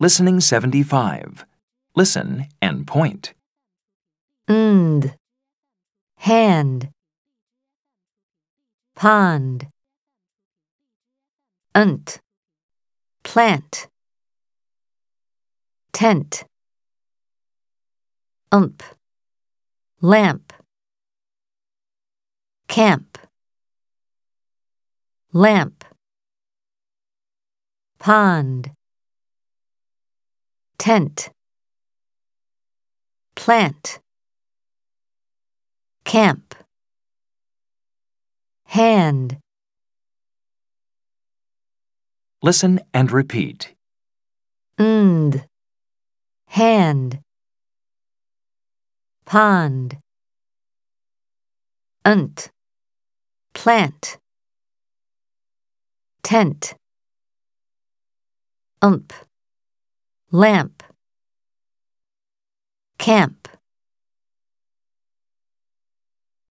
Listening 75. Listen and point. and, hand, pond, unt, plant, tent, ump, lamp, camp, lamp, pond, tent, plant, camp, hand, Listen and repeat. and, hand, pond, unt, plant, tent, ump, lamp, camp.